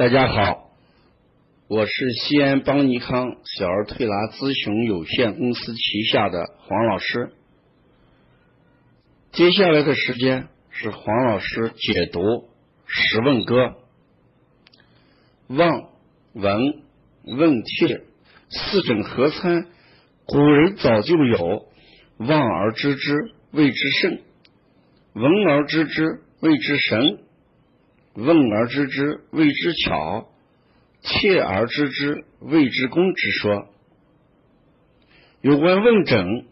大家好，我是西安邦尼康小儿推拿咨询有限公司旗下的黄老师。接下来的时间是黄老师解读《十问歌》，望、闻、问切四诊合参，古人早就有望而知之谓之圣，闻而知之谓之神。问而知之谓之巧，切而知之谓之功之说。有关问诊，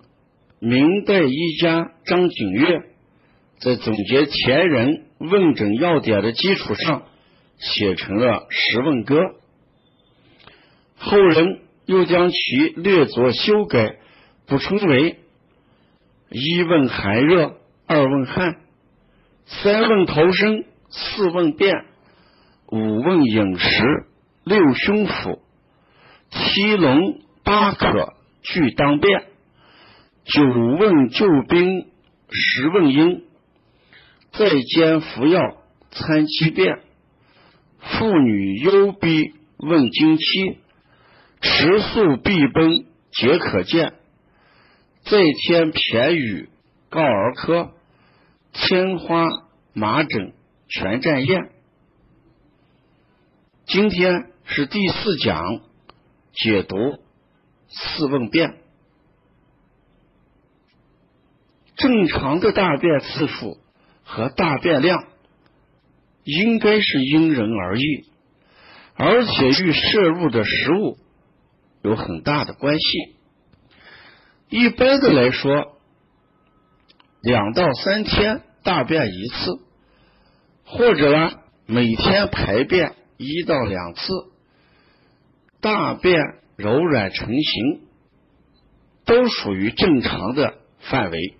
明代医家张景岳在总结前人问诊要点的基础上，写成了《十问歌》。后人又将其略作修改，补充为：一问寒热，二问汗，三问头身。四问便，五问饮食，六胸腹，七龙八渴俱当便，九问救兵，十问阴，再兼服药参七便，妇女忧逼问经期，食宿必崩皆可见，再添偏语告儿科，天花麻疹。全占宴。今天是第四讲，解读四问便。正常的大便次数和大便量应该是因人而异，而且与摄入的食物有很大的关系。一般的来说，两到三天大便一次。或者呢，每天排便一到两次，大便柔软成型，都属于正常的范围。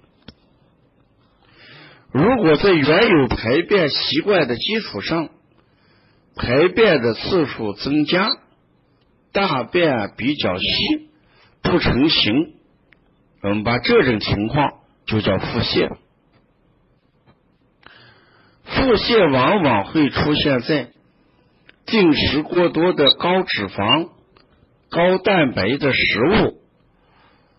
如果在原有排便习惯的基础上，排便的次数增加，大便比较稀，不成形，我们把这种情况就叫腹泻。腹泻往往会出现在进食过多的高脂肪、高蛋白的食物，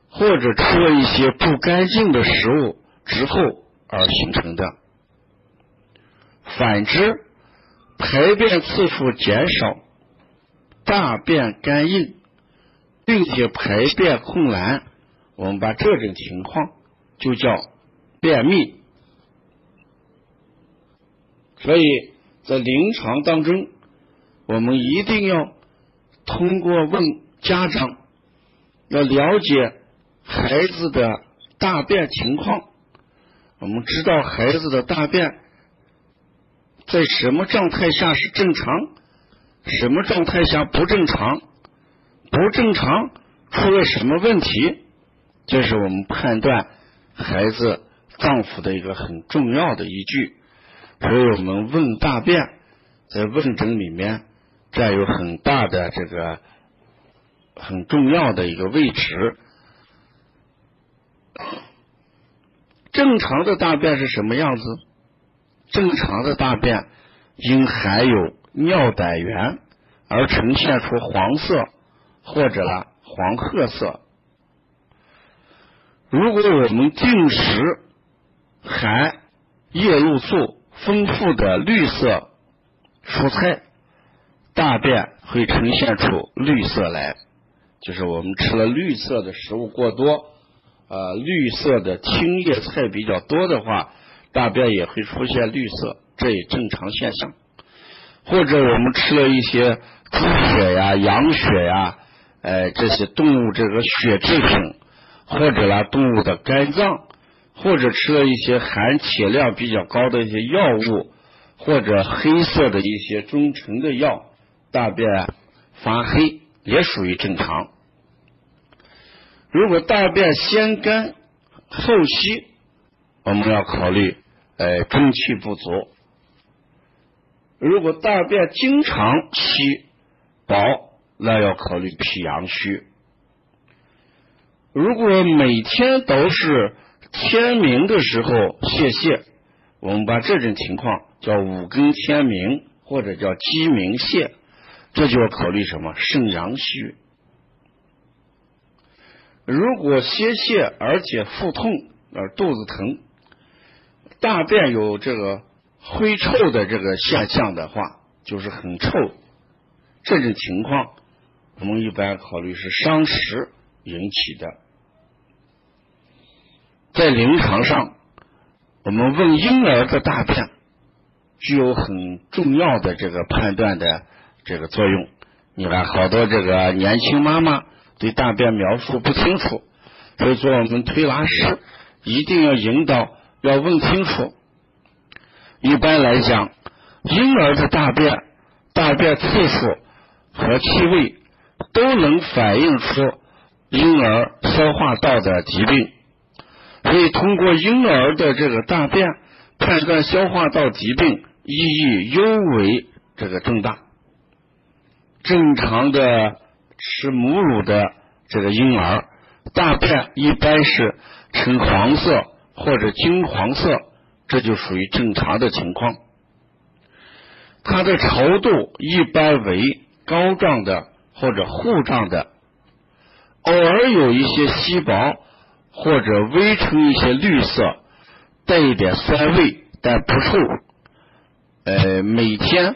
或者吃了一些不干净的食物之后而形成的。反之，排便次数减少、大便干硬，并且排便困难，我们把这种情况就叫便秘。所以在临床当中，我们一定要通过问家长，要了解孩子的大便情况。我们知道孩子的大便在什么状态下是正常，什么状态下不正常，不正常出了什么问题，这是我们判断孩子脏腑的一个很重要的依据。所以我们问大便，在问诊里面占有很大的这个很重要的一个位置。正常的大便是什么样子？正常的大便因含有尿胆源而呈现出黄色或者呢黄褐色。如果我们进食含叶绿素。丰富的绿色蔬菜，大便会呈现出绿色来，就是我们吃了绿色的食物过多，呃，绿色的青叶菜比较多的话，大便也会出现绿色，这也正常现象。或者我们吃了一些猪血呀、羊血呀，哎，这些动物这个血制品，或者呢动物的肝脏。或者吃了一些含铁量比较高的一些药物，或者黑色的一些中成的药，大便发黑也属于正常。如果大便先干后稀，我们要考虑呃中气不足。如果大便经常稀薄，那要考虑脾阳虚。如果每天都是。天明的时候泄泻，我们把这种情况叫五更天明或者叫鸡鸣泻，这就要考虑什么肾阳虚。如果泄泻而且腹痛而肚子疼，大便有这个灰臭的这个现象的话，就是很臭。这种情况，我们一般考虑是伤食引起的。在临床上，我们问婴儿的大便，具有很重要的这个判断的这个作用。你看，好多这个年轻妈妈对大便描述不清楚，所以说我们推拿师一定要引导，要问清楚。一般来讲，婴儿的大便大便次数和气味都能反映出婴儿消化道的疾病，可以通过婴儿的这个大便判断消化道疾病意义尤为这个重大。正常的吃母乳的这个婴儿大便一般是呈黄色或者金黄色。这就属于正常的情况，它的稠度一般为膏状的或者糊状的，偶尔有一些稀薄或者微呈一些绿色，带一点酸味，但不臭。呃，每天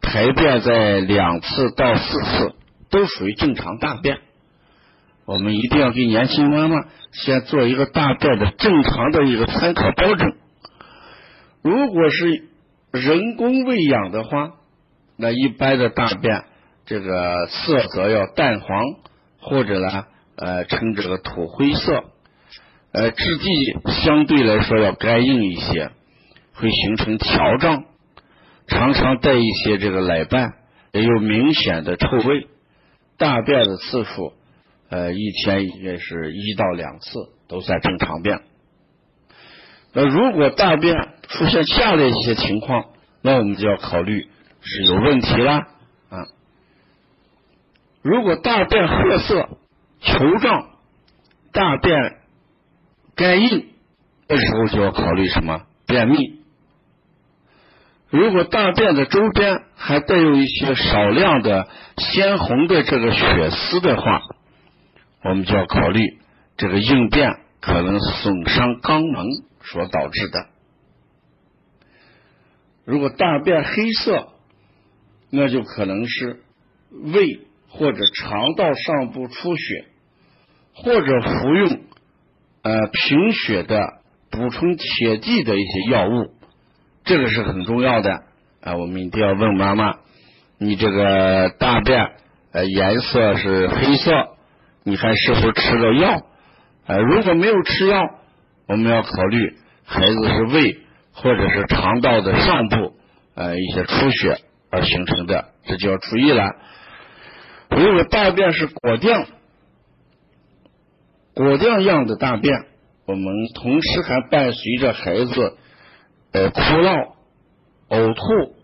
排便在两次到四次，都属于正常大便。我们一定要给年轻妈妈先做一个大便的正常的一个参考标准。如果是人工喂养的话，那一般的大便这个色泽要淡黄，或者呢呃呈这个土灰色，呃质地相对来说要干硬一些，会形成条状，常常带一些这个奶瓣，也有明显的臭味。大便的次数呃一天也是一到两次，都算正常便。那如果大便出现下列一些情况，那我们就要考虑是有问题啦啊！如果大便褐色、球状，大便干硬，这时候就要考虑什么便秘。如果大便的周边还带有一些少量的鲜红的这个血丝的话，我们就要考虑这个硬便可能损伤肛门。所导致的，如果大便黑色，那就可能是胃或者肠道上部出血，或者服用呃贫血的补充铁剂的一些药物，这个是很重要的啊。我们一定要问妈妈，你这个大便呃颜色是黑色，你还是否吃了药？呃，如果没有吃药。我们要考虑孩子是胃或者是肠道的上部呃一些出血而形成的，这就要注意了。如果大便是果酱果酱样的大便，我们同时还伴随着孩子呃哭闹、呕吐，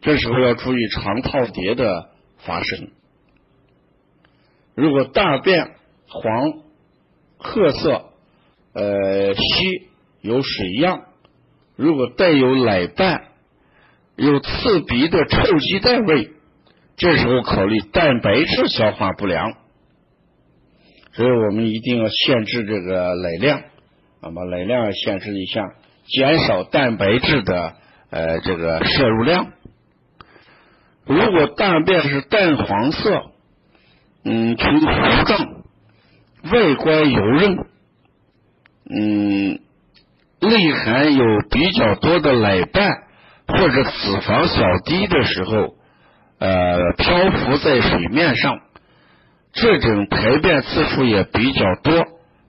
这时候要注意肠套叠的发生。如果大便黄褐色。呃，稀有水样，如果带有奶瓣，有刺鼻的臭鸡蛋味，这时候考虑蛋白质消化不良，所以我们一定要限制这个奶量，啊，把奶量限制一下，减少蛋白质的呃这个摄入量。如果大便是淡黄色，嗯，呈糊状，外观油润。嗯，内含有比较多的奶瓣或者脂肪小滴的时候，呃，漂浮在水面上，这种排便次数也比较多，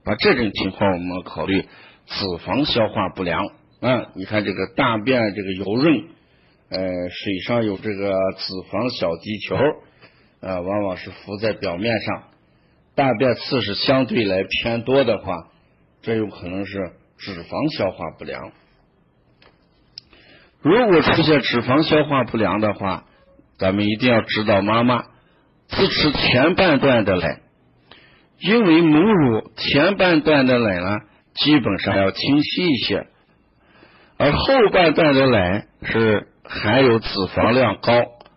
啊，这种情况我们考虑脂肪消化不良。啊，你看这个大便这个油润，呃，水上有这个脂肪小滴球，呃，往往是浮在表面上，大便次数相对来偏多的话。这有可能是脂肪消化不良。如果出现脂肪消化不良的话，咱们一定要指导妈妈只吃前半段的奶，因为母乳前半段的奶呢，基本上要清晰一些，而后半段的奶是含有脂肪量高，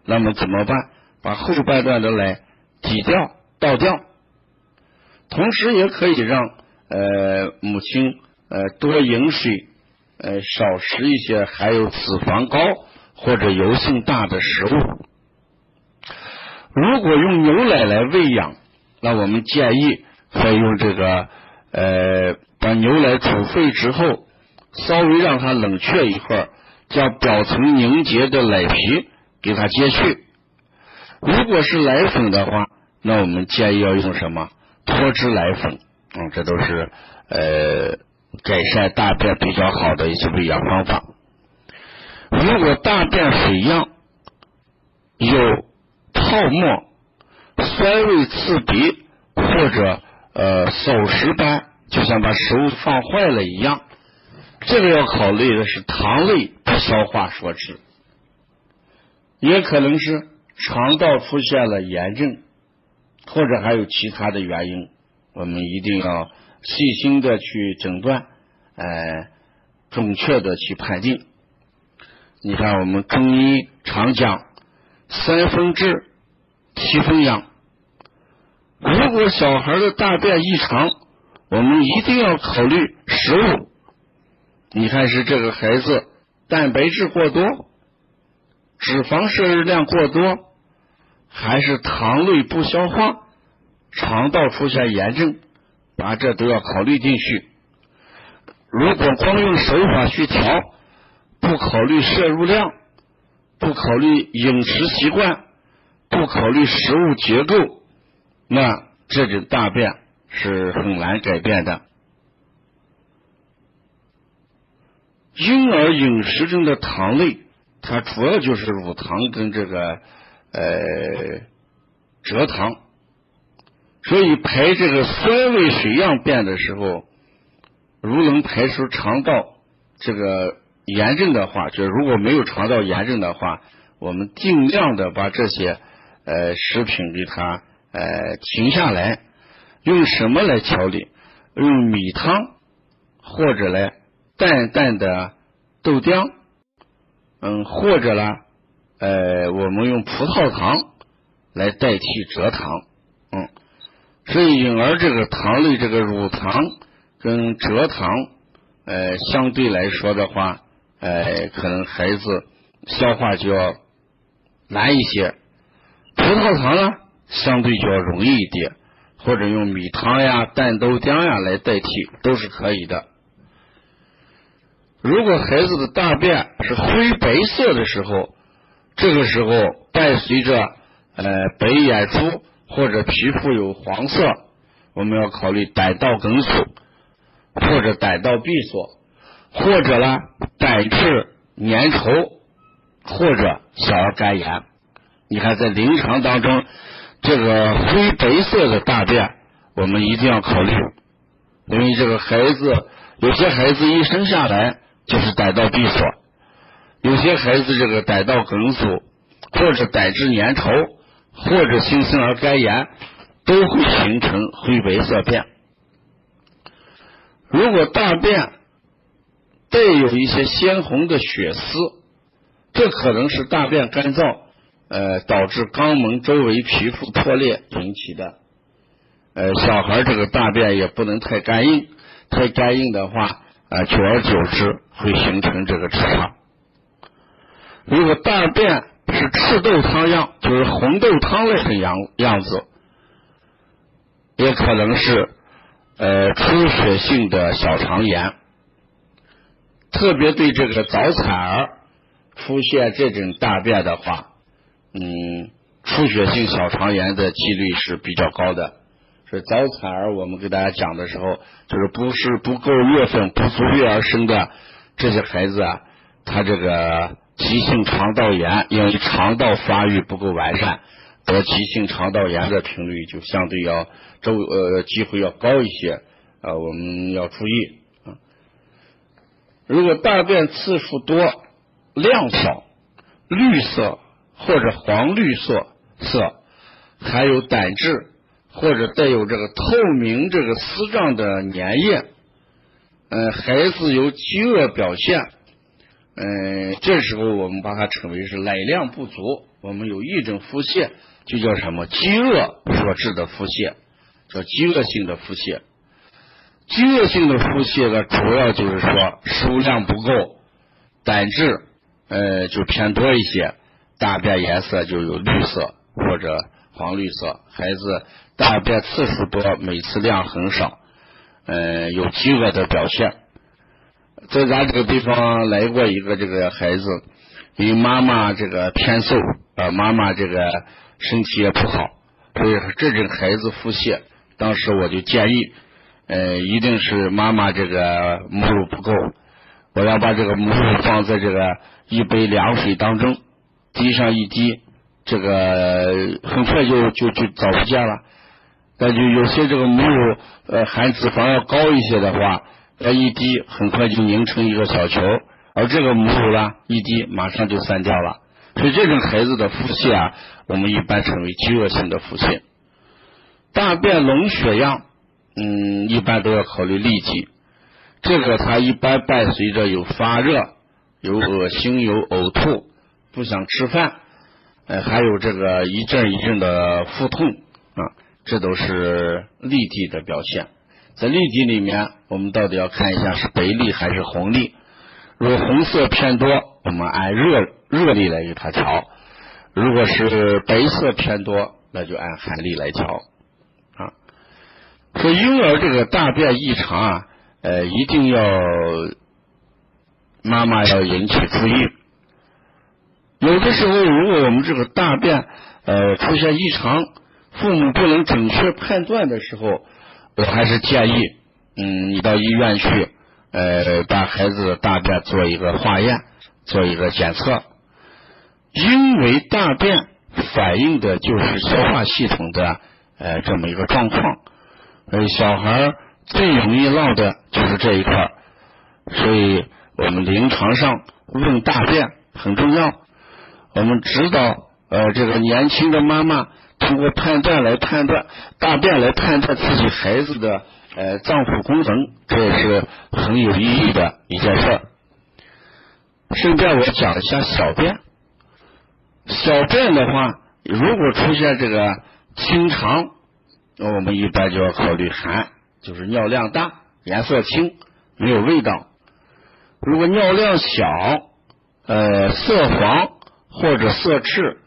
那么怎么办？把后半段的奶挤掉、倒掉，同时也可以让呃母亲呃多饮水，呃少食一些含有脂肪高或者油性大的食物。如果用牛奶来喂养，那我们建议再用这个呃把牛奶煮沸之后，稍微让它冷却一会儿，将表层凝结的奶皮给它揭去。如果是奶粉的话，那我们建议要用什么脱脂奶粉？嗯，这都是呃改善大便比较好的一些喂养方法。如果大便水样有泡沫、酸味刺鼻，或者呃手食般，就像把食物放坏了一样，这个要考虑的是糖类不消化所致，也可能是肠道出现了炎症，或者还有其他的原因，我们一定要细心的去诊断，呃，准确的去判定。你看，我们中医常讲三分治，七分养。如果小孩的大便异常，我们一定要考虑食物。你看，是这个孩子蛋白质过多，脂肪摄入量过多，还是糖类不消化，肠道出现炎症，把这都要考虑进去。如果光用手法去调，不考虑摄入量，不考虑饮食习惯，不考虑食物结构，那这种大便是很难改变的。婴儿饮食中的糖类，它主要就是乳糖跟这个呃蔗糖，所以排这个酸味水样便的时候，如能排出肠道这个。炎症的话，就是如果没有肠道炎症的话，我们尽量的把这些呃食品给它呃停下来。用什么来调理？用米汤或者呢淡淡的豆浆，嗯，或者呢呃我们用葡萄糖来代替蔗糖，嗯，所以婴儿这个糖类这个乳糖跟蔗糖呃相对来说的话。哎，可能孩子消化就要难一些，葡萄糖呢相对就要容易一点，或者用米汤呀、淡豆浆呀来代替都是可以的。如果孩子的大便是灰白色的时候，这个时候伴随着呃白眼珠或者皮肤有黄色，我们要考虑胆道梗阻或者胆道闭锁。或者呢，胆汁粘稠，或者小儿肝炎。你看，在临床当中，这个灰白色的大便，我们一定要考虑，因为这个孩子有些孩子一生下来就是胆道闭锁，有些孩子这个胆道梗阻，或者胆汁粘稠，或者新生儿肝炎，都会形成灰白色便。如果大便，带有一些鲜红的血丝，这可能是大便干燥，呃，导致肛门周围皮肤破裂引起的。呃，小孩这个大便也不能太干硬，太干硬的话，啊，久而久之会形成这个痔疮。如果大便是赤豆汤样，就是红豆汤类的样样子，也可能是呃出血性的小肠炎。特别对这个早产儿出现这种大便的话，嗯，出血性小肠炎的几率是比较高的。所以早产儿我们给大家讲的时候，就是不是不够月份不足月而生的这些孩子啊，他这个急性肠道炎，因为肠道发育不够完善，得急性肠道炎的频率就相对要周呃机会要高一些啊，我们要注意。如果大便次数多、量少、绿色或者黄绿色色，还有胆汁或者带有这个透明这个丝状的粘液，嗯，孩子有饥饿表现，嗯，这时候我们把它称为是奶量不足，我们有一种腹泻就叫什么饥饿所致的腹泻，叫饥饿性的腹泻。饥饿性的腹泻呢，主要就是说食物量不够，胆汁呃就偏多一些，大便颜色就有绿色或者黄绿色，孩子大便次数多，每次量很少，呃有饥饿的表现。在咱这个地方来过一个这个孩子，因为妈妈这个偏瘦啊，妈妈这个身体也不好，所以这种孩子腹泻，当时我就建议。呃，一定是妈妈这个母乳不够，我要把这个母乳放在这个一杯凉水当中，滴上一滴，这个很快就就就找不见了。那就有些这个母乳呃含脂肪要高一些的话，呃一滴很快就凝成一个小球，而这个母乳呢一滴马上就散掉了。所以这种孩子的腹泻啊，我们一般称为饥饿性的腹泻。大便脓血样。嗯，一般都要考虑痢疾，这个它一般伴随着有发热、有恶心、有呕吐、不想吃饭，呃，还有这个一阵一阵的腹痛啊，这都是痢疾的表现。在痢疾里面，我们到底要看一下是白痢还是红痢。如果红色偏多，我们按热热痢来给它调；如果是白色偏多，那就按寒痢来调。说婴儿这个大便异常啊，呃，一定要妈妈要引起注意。有的时候，如果我们这个大便呃出现异常，父母不能准确判断的时候，我还是建议，嗯，你到医院去，呃，把孩子的大便做一个化验，做一个检测，因为大便反映的就是消化系统的呃这么一个状况。呃，小孩最容易落的就是这一块，所以我们临床上问大便很重要。我们指导呃这个年轻的妈妈通过判断来判断大便来判断自己孩子的呃脏腑功能，这是很有意义的一件事儿。顺便我讲一下小便，小便的话，如果出现这个清肠。那我们一般就要考虑寒，就是尿量大、颜色清、没有味道。如果尿量小，呃，色黄或者色赤，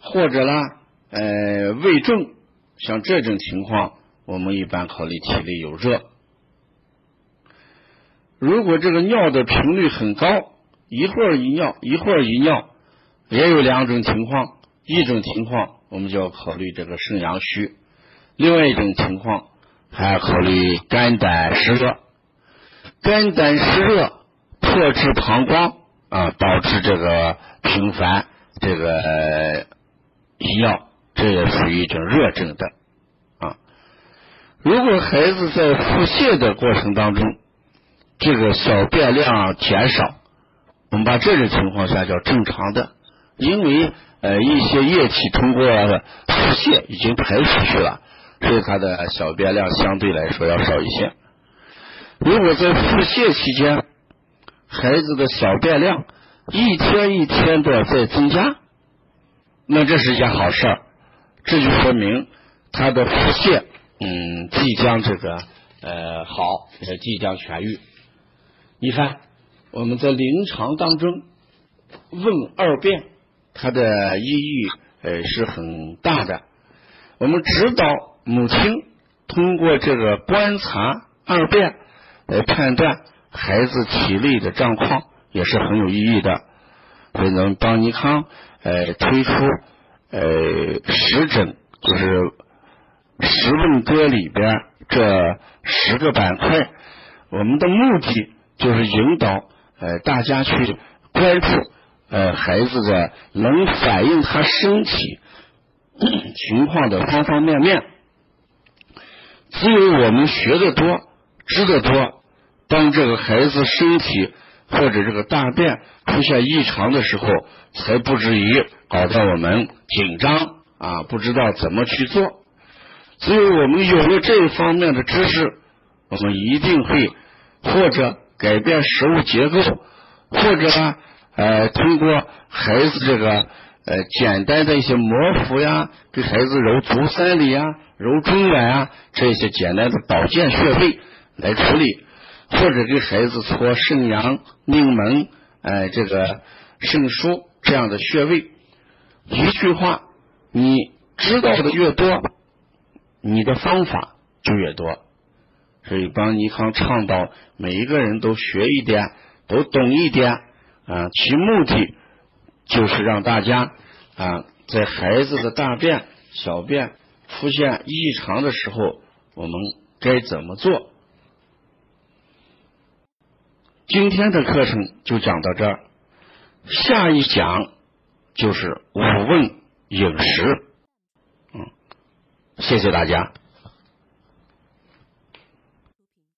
或者呢，呃，胃重，像这种情况，我们一般考虑体内有热。如果这个尿的频率很高，一会儿一尿，一会儿一尿，也有两种情况，一种情况我们就要考虑这个肾阳虚。另外一种情况，还要考虑肝胆湿热，肝胆湿热破至膀胱啊，导致这个频繁这个遗尿，这也属于一种热症的啊。如果孩子在腹泻的过程当中，这个小便量减少，我们把这种情况下叫正常的，因为呃一些液体通过腹泻已经排出去了。所以他的小便量相对来说要少一些。如果在腹泻期间，孩子的小便量一天一天的在增加，那这是一件好事儿，这就说明他的腹泻嗯即将这个呃好，即将痊愈。你看我们在临床当中问二便，它的意义呃是很大的。我们指导。母亲通过这个观察二便来判断孩子体内的状况，也是很有意义的。所以，呢，邦尼康呃推出呃十诊，就是十问歌里边这十个板块，我们的目的就是引导呃大家去关注呃孩子的能反映他身体 情况的方方面面。只有我们学的多、知的多，当这个孩子身体或者这个大便出现异常的时候，才不至于搞得我们紧张啊，不知道怎么去做。只有我们有了这一方面的知识，我们一定会或者改变食物结构，或者呃通过孩子这个呃简单的一些摩腹呀，给孩子揉足三里呀、揉中脘啊这些简单的保健穴位来处理，或者给孩子搓肾阳、命门、哎这个肾腧这样的穴位。一句话，你知道的越多，你的方法就越多。所以帮尼康倡导每一个人都学一点，都懂一点啊，其目的就是让大家啊，在孩子的大便、小便出现异常的时候，我们该怎么做？今天的课程就讲到这儿，下一讲就是五问饮食。嗯，谢谢大家。